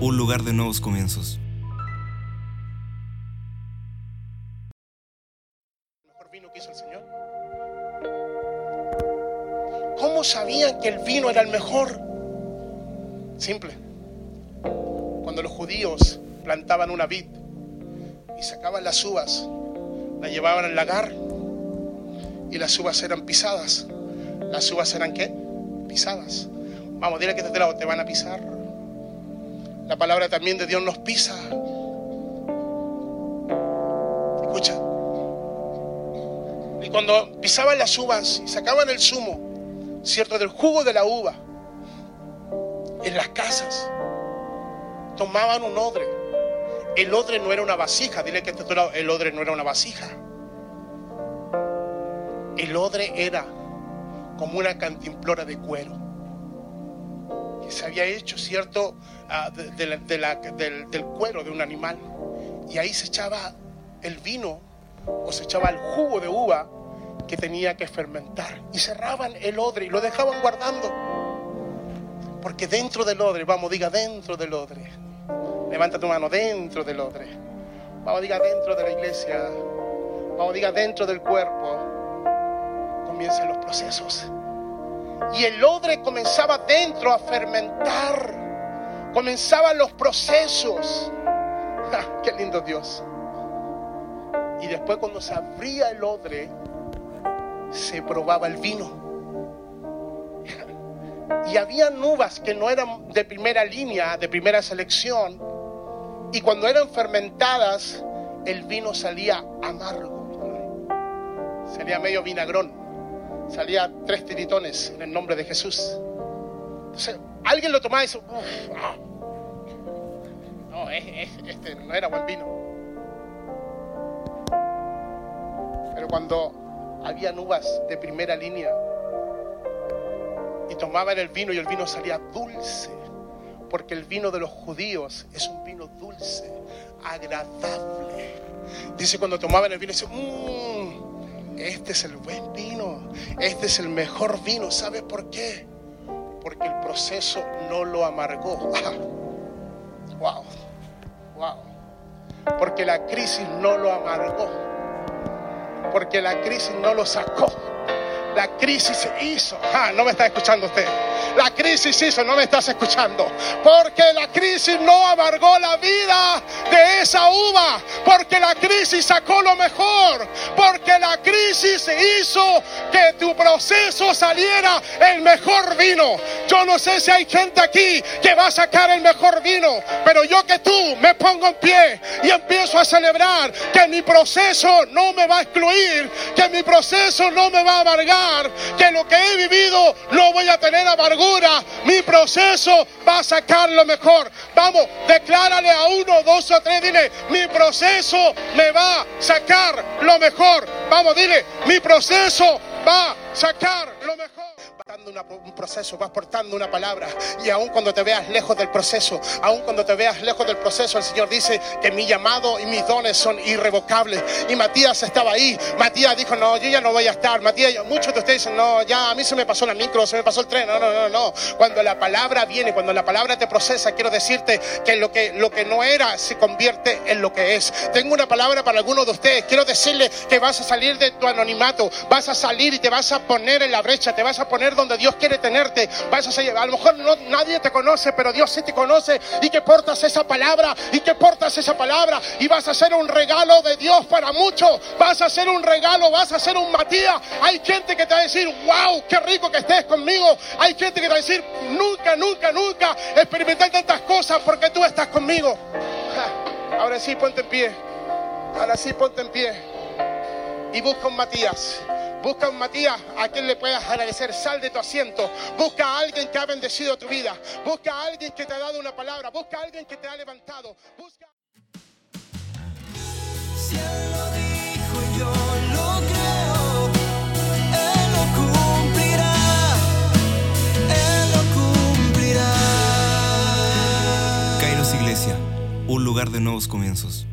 un lugar de nuevos comienzos. mejor vino que hizo el Señor? ¿Cómo sabían que el vino era el mejor? Simple. Cuando los judíos plantaban una vid y sacaban las uvas, la llevaban al lagar y las uvas eran pisadas. ¿Las uvas eran qué? Pisadas. Vamos, dile que te, te van a pisar. La palabra también de Dios nos pisa. Escucha. Y cuando pisaban las uvas y sacaban el zumo, ¿cierto? Del jugo de la uva, en las casas, tomaban un odre. El odre no era una vasija, dile que este lado, el odre no era una vasija. El odre era como una cantimplora de cuero que se había hecho, ¿cierto? Ah, del, del cuero de un animal. Y ahí se echaba el vino o se echaba el jugo de uva que tenía que fermentar. Y cerraban el odre y lo dejaban guardando. Porque dentro del odre, vamos, diga dentro del odre. Levanta tu mano, dentro del odre. Vamos, diga dentro de la iglesia. Vamos, diga dentro del cuerpo. Comienzan los procesos. Y el odre comenzaba dentro a fermentar. Comenzaban los procesos. ¡Ja! ¡Qué lindo Dios! Y después cuando se abría el odre, se probaba el vino. Y había uvas que no eran de primera línea, de primera selección. Y cuando eran fermentadas, el vino salía amargo. Salía medio vinagrón. Salía tres tiritones en el nombre de Jesús. Entonces, alguien lo tomaba y dice, "Uf, ah". no, es- es- este no era buen vino. Pero cuando había uvas de primera línea y tomaban el vino y el vino salía dulce, porque el vino de los judíos es un vino dulce, agradable. Dice cuando tomaban el vino, dice, "Mm, este es el buen vino, este es el mejor vino. ¿Sabe por qué? Porque el proceso no lo amargó. wow, wow. Porque la crisis no lo amargó porque la crisis no lo sacó. La crisis hizo. Ah, no me está escuchando usted. La crisis hizo, no me estás escuchando. Porque la crisis no amargó la vida de esa uva. Porque la crisis sacó lo mejor. Porque la crisis hizo que tu proceso saliera el mejor vino. Yo no sé si hay gente aquí que va a sacar el mejor vino. Pero yo que tú me pongo en pie y empiezo a celebrar que mi proceso no me va a excluir. Que mi proceso no me va a amargar. Que lo que he vivido no voy a tener amargura. Mi proceso va a sacar lo mejor. Vamos, declárale a uno, dos o tres, dile, mi proceso me va a sacar lo mejor. Vamos, dile, mi proceso va a sacar lo mejor. Vas dando una- un proceso, vas portando una palabra y aun cuando te veas lejos del proceso, aun cuando te veas lejos del proceso, el Señor dice que mi llamado y mis dones son irrevocables. Y Matías estaba ahí. Matías dijo, no, yo ya no voy a estar. Matías, muchos de ustedes dicen, no, ya a mí se me pasó la micro, se me pasó el tren. No, no, no, no. Cuando la palabra viene, cuando la palabra te procesa, quiero decirte que lo que, lo que no era se convierte en lo que es. Tengo una palabra para algunos de ustedes. Quiero decirle que vas a salir de tu anonimato, vas a salir y te vas a poner en la brecha, te vas a poner donde Dios quiere tenerte. Vas a salir, a lo mejor no, nadie te conoce, pero Dios sí te conoce y que portas esa palabra y que portas esa palabra y vas a ser un regalo de Dios para muchos. Vas a ser un regalo, vas a ser un Matías. Hay gente que te va a decir, wow, qué rico que estés conmigo. Hay gente que te va a decir, nunca, nunca, nunca experimenté tantas cosas porque tú estás conmigo. Ahora sí, ponte en pie. Ahora sí, ponte en pie. Y busca un Matías. Busca un Matías a quien le puedas agradecer. Sal de tu asiento. Busca a alguien que ha bendecido tu vida. Busca a alguien que te ha dado una palabra. Busca a alguien que te ha levantado. Busca... Si Él lo dijo yo lo creo, Él lo cumplirá, Él lo cumplirá. Kairos Iglesia, un lugar de nuevos comienzos.